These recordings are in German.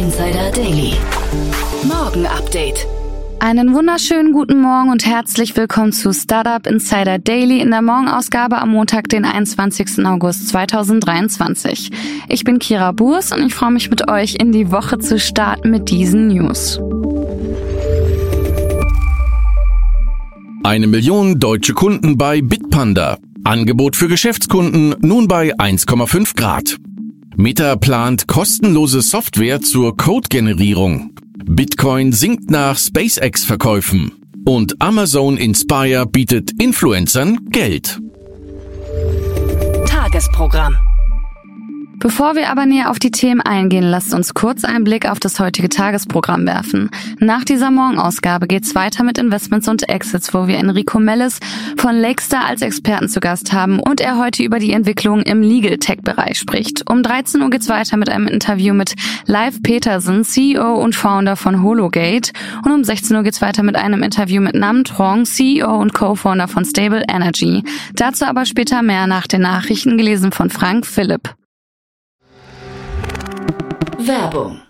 Insider Daily. Morgen Update. Einen wunderschönen guten Morgen und herzlich willkommen zu Startup Insider Daily in der Morgenausgabe am Montag, den 21. August 2023. Ich bin Kira Burs und ich freue mich mit euch in die Woche zu starten mit diesen News. Eine Million deutsche Kunden bei Bitpanda. Angebot für Geschäftskunden nun bei 1,5 Grad. Meta plant kostenlose Software zur Code-Generierung. Bitcoin sinkt nach SpaceX-Verkäufen. Und Amazon Inspire bietet Influencern Geld. Tagesprogramm. Bevor wir aber näher auf die Themen eingehen, lasst uns kurz einen Blick auf das heutige Tagesprogramm werfen. Nach dieser Morgenausgabe geht's weiter mit Investments und Exits, wo wir Enrico Mellis von Lakestar als Experten zu Gast haben und er heute über die Entwicklung im Legal Tech Bereich spricht. Um 13 Uhr geht's weiter mit einem Interview mit Live Petersen, CEO und Founder von Hologate und um 16 Uhr geht's weiter mit einem Interview mit Nam Trong, CEO und Co-Founder von Stable Energy. Dazu aber später mehr nach den Nachrichten gelesen von Frank Philipp. Werbung.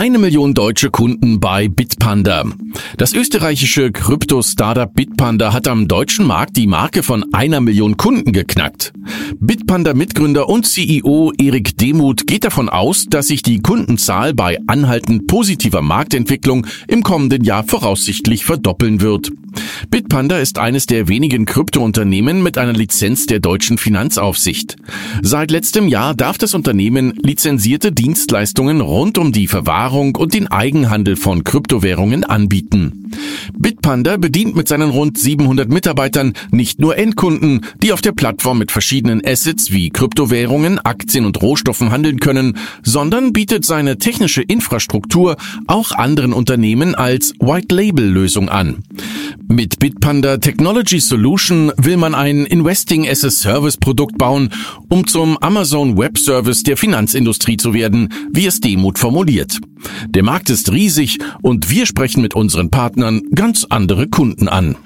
Eine Million deutsche Kunden bei Bitpanda. Das österreichische Krypto-Startup Bitpanda hat am deutschen Markt die Marke von einer Million Kunden geknackt. Bitpanda-Mitgründer und CEO Erik Demuth geht davon aus, dass sich die Kundenzahl bei anhaltend positiver Marktentwicklung im kommenden Jahr voraussichtlich verdoppeln wird. Bitpanda ist eines der wenigen Kryptounternehmen mit einer Lizenz der deutschen Finanzaufsicht. Seit letztem Jahr darf das Unternehmen lizenzierte Dienstleistungen rund um die Verwahrung und den Eigenhandel von Kryptowährungen anbieten. Bitpanda bedient mit seinen rund 700 Mitarbeitern nicht nur Endkunden, die auf der Plattform mit verschiedenen Assets wie Kryptowährungen, Aktien und Rohstoffen handeln können, sondern bietet seine technische Infrastruktur auch anderen Unternehmen als White-Label-Lösung an. Mit Bitpanda Technology Solution will man ein Investing as a Service Produkt bauen, um zum Amazon Web Service der Finanzindustrie zu werden, wie es Demut formuliert. Der Markt ist riesig und wir sprechen mit unseren Partnern ganz andere Kunden an.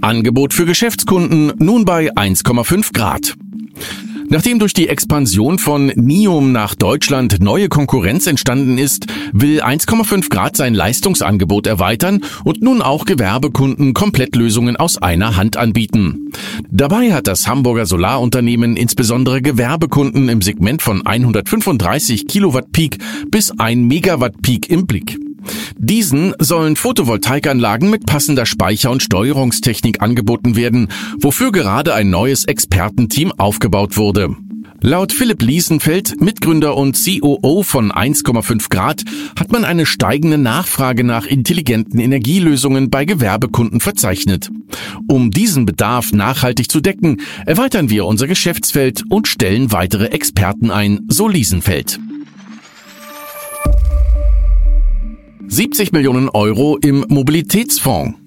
Angebot für Geschäftskunden nun bei 1,5 Grad. Nachdem durch die Expansion von Nium nach Deutschland neue Konkurrenz entstanden ist, will 1,5 Grad sein Leistungsangebot erweitern und nun auch Gewerbekunden Komplettlösungen aus einer Hand anbieten. Dabei hat das Hamburger Solarunternehmen insbesondere Gewerbekunden im Segment von 135 Kilowatt Peak bis 1 Megawatt Peak im Blick. Diesen sollen Photovoltaikanlagen mit passender Speicher- und Steuerungstechnik angeboten werden, wofür gerade ein neues Expertenteam aufgebaut wurde. Laut Philipp Liesenfeld, Mitgründer und COO von 1,5 Grad, hat man eine steigende Nachfrage nach intelligenten Energielösungen bei Gewerbekunden verzeichnet. Um diesen Bedarf nachhaltig zu decken, erweitern wir unser Geschäftsfeld und stellen weitere Experten ein, so Liesenfeld. 70 Millionen Euro im Mobilitätsfonds.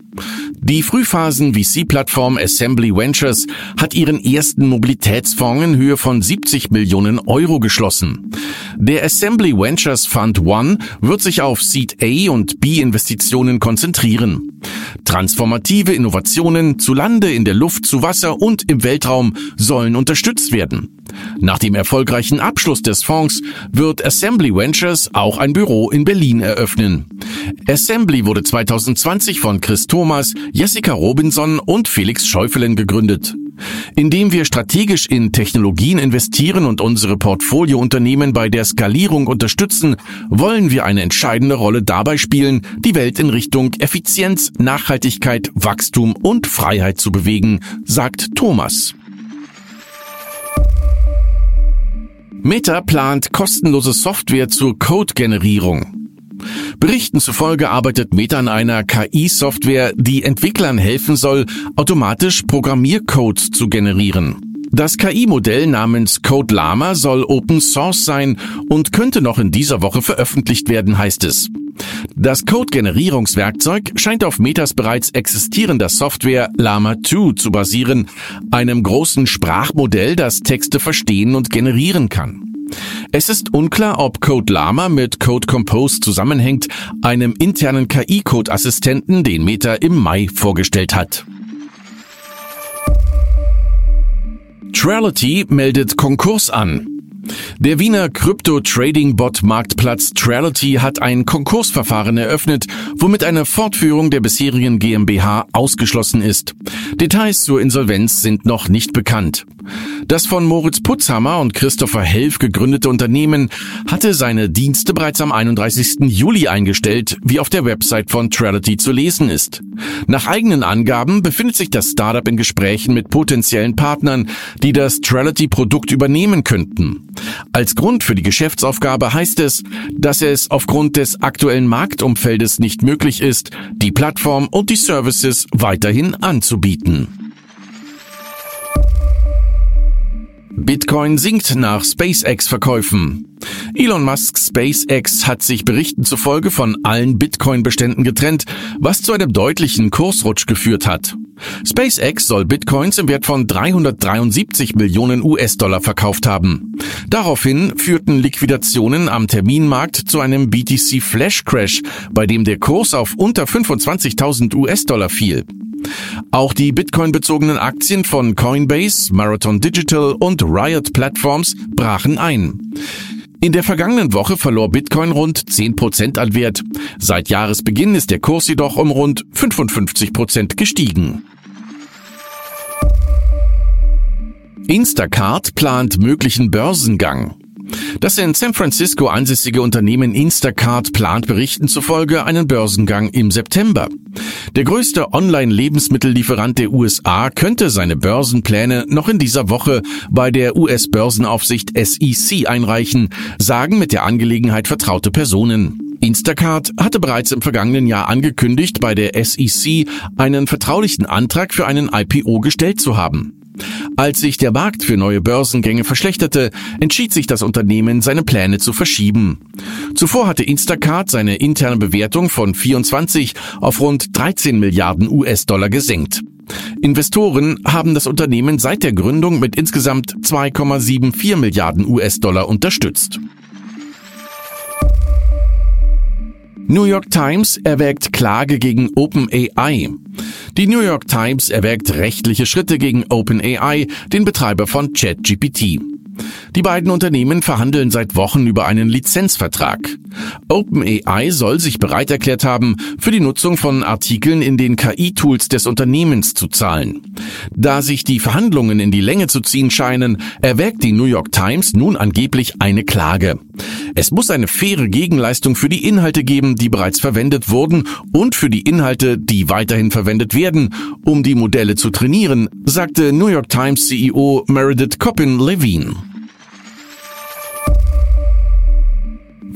Die Frühphasen-VC-Plattform Assembly Ventures hat ihren ersten Mobilitätsfonds in Höhe von 70 Millionen Euro geschlossen. Der Assembly Ventures Fund One wird sich auf Seed A und B Investitionen konzentrieren. Transformative Innovationen zu Lande, in der Luft, zu Wasser und im Weltraum sollen unterstützt werden. Nach dem erfolgreichen Abschluss des Fonds wird Assembly Ventures auch ein Büro in Berlin eröffnen. Assembly wurde 2020 von Chris Thomas, Jessica Robinson und Felix Schäufelen gegründet. Indem wir strategisch in Technologien investieren und unsere Portfoliounternehmen bei der Skalierung unterstützen, wollen wir eine entscheidende Rolle dabei spielen, die Welt in Richtung Effizienz, Nachhaltigkeit, Wachstum und Freiheit zu bewegen, sagt Thomas. Meta plant kostenlose Software zur Code-Generierung. Berichten zufolge arbeitet Meta an einer KI-Software, die Entwicklern helfen soll, automatisch Programmiercodes zu generieren. Das KI-Modell namens Code Llama soll Open Source sein und könnte noch in dieser Woche veröffentlicht werden, heißt es. Das Code-Generierungswerkzeug scheint auf Metas bereits existierender Software Llama 2 zu basieren, einem großen Sprachmodell, das Texte verstehen und generieren kann. Es ist unklar, ob Code Llama mit Code Compose zusammenhängt, einem internen KI-Code-Assistenten, den Meta im Mai vorgestellt hat. Trality meldet Konkurs an. Der Wiener Krypto-Trading-Bot-Marktplatz Trality hat ein Konkursverfahren eröffnet, womit eine Fortführung der bisherigen GmbH ausgeschlossen ist. Details zur Insolvenz sind noch nicht bekannt. Das von Moritz Putzhammer und Christopher Helf gegründete Unternehmen hatte seine Dienste bereits am 31. Juli eingestellt, wie auf der Website von Trality zu lesen ist. Nach eigenen Angaben befindet sich das Startup in Gesprächen mit potenziellen Partnern, die das Trality-Produkt übernehmen könnten. Als Grund für die Geschäftsaufgabe heißt es, dass es aufgrund des aktuellen Marktumfeldes nicht möglich ist, die Plattform und die Services weiterhin anzubieten. Bitcoin sinkt nach SpaceX-Verkäufen. Elon Musks SpaceX hat sich Berichten zufolge von allen Bitcoin-Beständen getrennt, was zu einem deutlichen Kursrutsch geführt hat. SpaceX soll Bitcoins im Wert von 373 Millionen US-Dollar verkauft haben. Daraufhin führten Liquidationen am Terminmarkt zu einem BTC Flash Crash, bei dem der Kurs auf unter 25.000 US-Dollar fiel. Auch die Bitcoin-bezogenen Aktien von Coinbase, Marathon Digital und Riot Platforms brachen ein. In der vergangenen Woche verlor Bitcoin rund 10% an Wert. Seit Jahresbeginn ist der Kurs jedoch um rund 55% gestiegen. Instacart plant möglichen Börsengang. Das in San Francisco ansässige Unternehmen Instacart plant Berichten zufolge einen Börsengang im September. Der größte Online-Lebensmittellieferant der USA könnte seine Börsenpläne noch in dieser Woche bei der US-Börsenaufsicht SEC einreichen, sagen mit der Angelegenheit vertraute Personen. Instacart hatte bereits im vergangenen Jahr angekündigt, bei der SEC einen vertraulichen Antrag für einen IPO gestellt zu haben. Als sich der Markt für neue Börsengänge verschlechterte, entschied sich das Unternehmen, seine Pläne zu verschieben. Zuvor hatte Instacart seine interne Bewertung von 24 auf rund 13 Milliarden US-Dollar gesenkt. Investoren haben das Unternehmen seit der Gründung mit insgesamt 2,74 Milliarden US-Dollar unterstützt. New York Times erwägt Klage gegen OpenAI. Die New York Times erwägt rechtliche Schritte gegen OpenAI, den Betreiber von ChatGPT. Die beiden Unternehmen verhandeln seit Wochen über einen Lizenzvertrag. OpenAI soll sich bereit erklärt haben, für die Nutzung von Artikeln in den KI-Tools des Unternehmens zu zahlen. Da sich die Verhandlungen in die Länge zu ziehen scheinen, erwägt die New York Times nun angeblich eine Klage. Es muss eine faire Gegenleistung für die Inhalte geben, die bereits verwendet wurden und für die Inhalte, die weiterhin verwendet werden, um die Modelle zu trainieren, sagte New York Times CEO Meredith Coppin-Levine.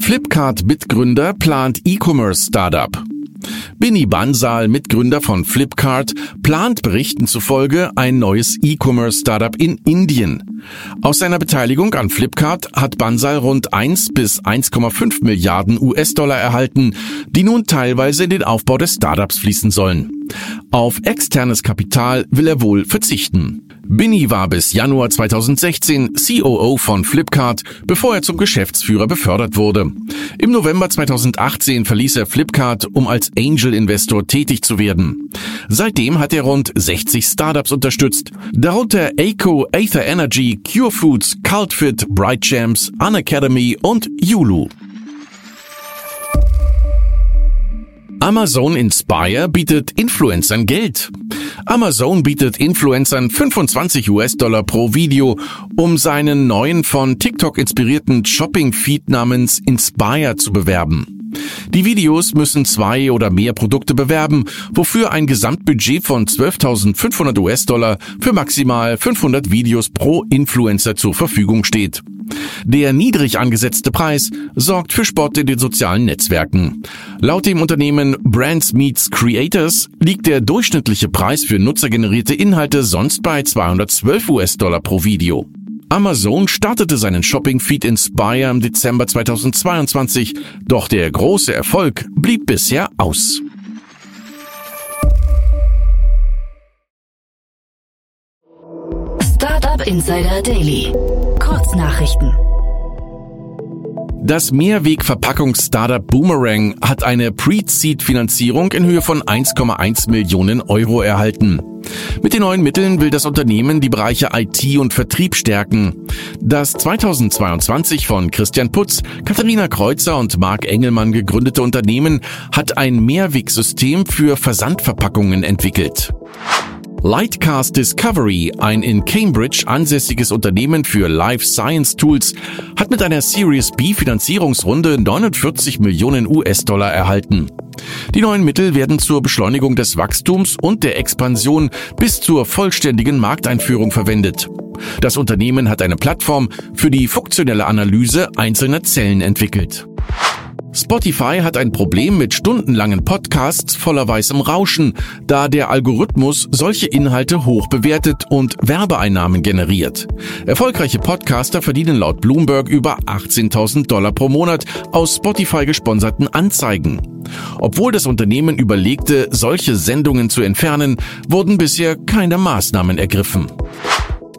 Flipkart-Mitgründer plant E-Commerce-Startup. Binny Bansal, Mitgründer von Flipkart, plant Berichten zufolge ein neues E-Commerce-Startup in Indien. Aus seiner Beteiligung an Flipkart hat Bansal rund 1 bis 1,5 Milliarden US-Dollar erhalten, die nun teilweise in den Aufbau des Startups fließen sollen. Auf externes Kapital will er wohl verzichten. Binny war bis Januar 2016 COO von Flipkart, bevor er zum Geschäftsführer befördert wurde. Im November 2018 verließ er Flipkart, um als Angel-Investor tätig zu werden. Seitdem hat er rund 60 Startups unterstützt, darunter Aco, Aether Energy, Cure Foods, Cultfit, Bright Champs, Unacademy und Yulu. Amazon Inspire bietet Influencern Geld. Amazon bietet Influencern 25 US-Dollar pro Video, um seinen neuen von TikTok inspirierten Shopping-Feed namens Inspire zu bewerben. Die Videos müssen zwei oder mehr Produkte bewerben, wofür ein Gesamtbudget von 12.500 US-Dollar für maximal 500 Videos pro Influencer zur Verfügung steht. Der niedrig angesetzte Preis sorgt für Spott in den sozialen Netzwerken. Laut dem Unternehmen Brands Meets Creators liegt der durchschnittliche Preis für nutzergenerierte Inhalte sonst bei 212 US-Dollar pro Video. Amazon startete seinen Shopping-Feed Inspire im Dezember 2022, doch der große Erfolg blieb bisher aus. Startup Insider Daily. Kurznachrichten. Das Mehrwegverpackungs-Startup Boomerang hat eine Pre-Seed-Finanzierung in Höhe von 1,1 Millionen Euro erhalten. Mit den neuen Mitteln will das Unternehmen die Bereiche IT und Vertrieb stärken. Das 2022 von Christian Putz, Katharina Kreuzer und Marc Engelmann gegründete Unternehmen hat ein Mehrwegsystem für Versandverpackungen entwickelt. Lightcast Discovery, ein in Cambridge ansässiges Unternehmen für Life Science Tools, hat mit einer Series B Finanzierungsrunde 49 Millionen US-Dollar erhalten. Die neuen Mittel werden zur Beschleunigung des Wachstums und der Expansion bis zur vollständigen Markteinführung verwendet. Das Unternehmen hat eine Plattform für die funktionelle Analyse einzelner Zellen entwickelt. Spotify hat ein Problem mit stundenlangen Podcasts voller weißem Rauschen, da der Algorithmus solche Inhalte hoch bewertet und Werbeeinnahmen generiert. Erfolgreiche Podcaster verdienen laut Bloomberg über 18.000 Dollar pro Monat aus Spotify gesponserten Anzeigen. Obwohl das Unternehmen überlegte, solche Sendungen zu entfernen, wurden bisher keine Maßnahmen ergriffen.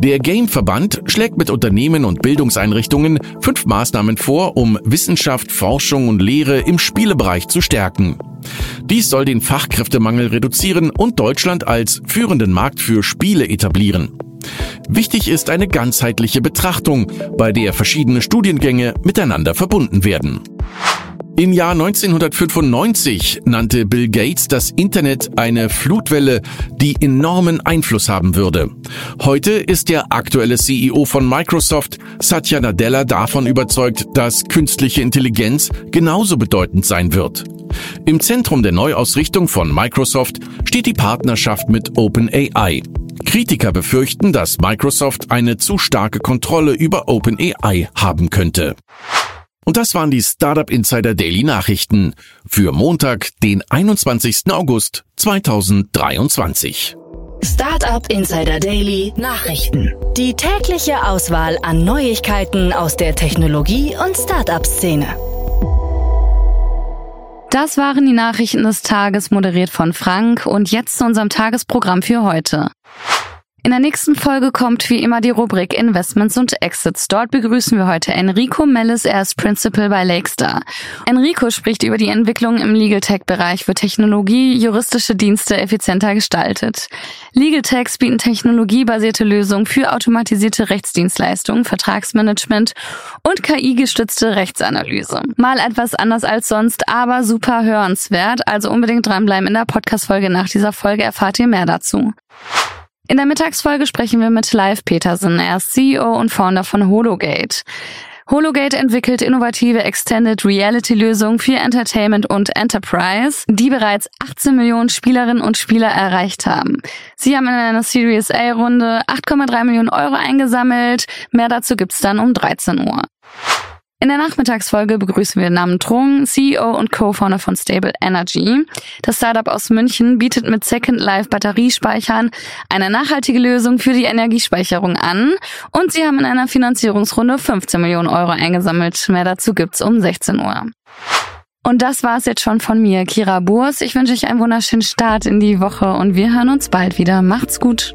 Der Game-Verband schlägt mit Unternehmen und Bildungseinrichtungen fünf Maßnahmen vor, um Wissenschaft, Forschung und Lehre im Spielebereich zu stärken. Dies soll den Fachkräftemangel reduzieren und Deutschland als führenden Markt für Spiele etablieren. Wichtig ist eine ganzheitliche Betrachtung, bei der verschiedene Studiengänge miteinander verbunden werden. Im Jahr 1995 nannte Bill Gates das Internet eine Flutwelle, die enormen Einfluss haben würde. Heute ist der aktuelle CEO von Microsoft, Satya Nadella, davon überzeugt, dass künstliche Intelligenz genauso bedeutend sein wird. Im Zentrum der Neuausrichtung von Microsoft steht die Partnerschaft mit OpenAI. Kritiker befürchten, dass Microsoft eine zu starke Kontrolle über OpenAI haben könnte. Und das waren die Startup Insider Daily Nachrichten für Montag, den 21. August 2023. Startup Insider Daily Nachrichten. Die tägliche Auswahl an Neuigkeiten aus der Technologie- und Startup-Szene. Das waren die Nachrichten des Tages, moderiert von Frank. Und jetzt zu unserem Tagesprogramm für heute. In der nächsten Folge kommt wie immer die Rubrik Investments und Exits. Dort begrüßen wir heute Enrico Mellis, er ist Principal bei Lakestar. Enrico spricht über die Entwicklung im Legal Tech-Bereich, wo Technologie juristische Dienste effizienter gestaltet. Legal Techs bieten technologiebasierte Lösungen für automatisierte Rechtsdienstleistungen, Vertragsmanagement und KI-gestützte Rechtsanalyse. Mal etwas anders als sonst, aber super hörenswert, also unbedingt dranbleiben in der Podcast-Folge nach dieser Folge erfahrt ihr mehr dazu. In der Mittagsfolge sprechen wir mit Live Petersen. Er ist CEO und Founder von Hologate. Hologate entwickelt innovative Extended Reality Lösungen für Entertainment und Enterprise, die bereits 18 Millionen Spielerinnen und Spieler erreicht haben. Sie haben in einer Series A Runde 8,3 Millionen Euro eingesammelt. Mehr dazu gibt's dann um 13 Uhr. In der Nachmittagsfolge begrüßen wir Namen Trung, CEO und Co-Founder von Stable Energy. Das Startup aus München bietet mit Second Life Batteriespeichern eine nachhaltige Lösung für die Energiespeicherung an und sie haben in einer Finanzierungsrunde 15 Millionen Euro eingesammelt. Mehr dazu gibt's um 16 Uhr. Und das war es jetzt schon von mir, Kira Burs. Ich wünsche euch einen wunderschönen Start in die Woche und wir hören uns bald wieder. Macht's gut.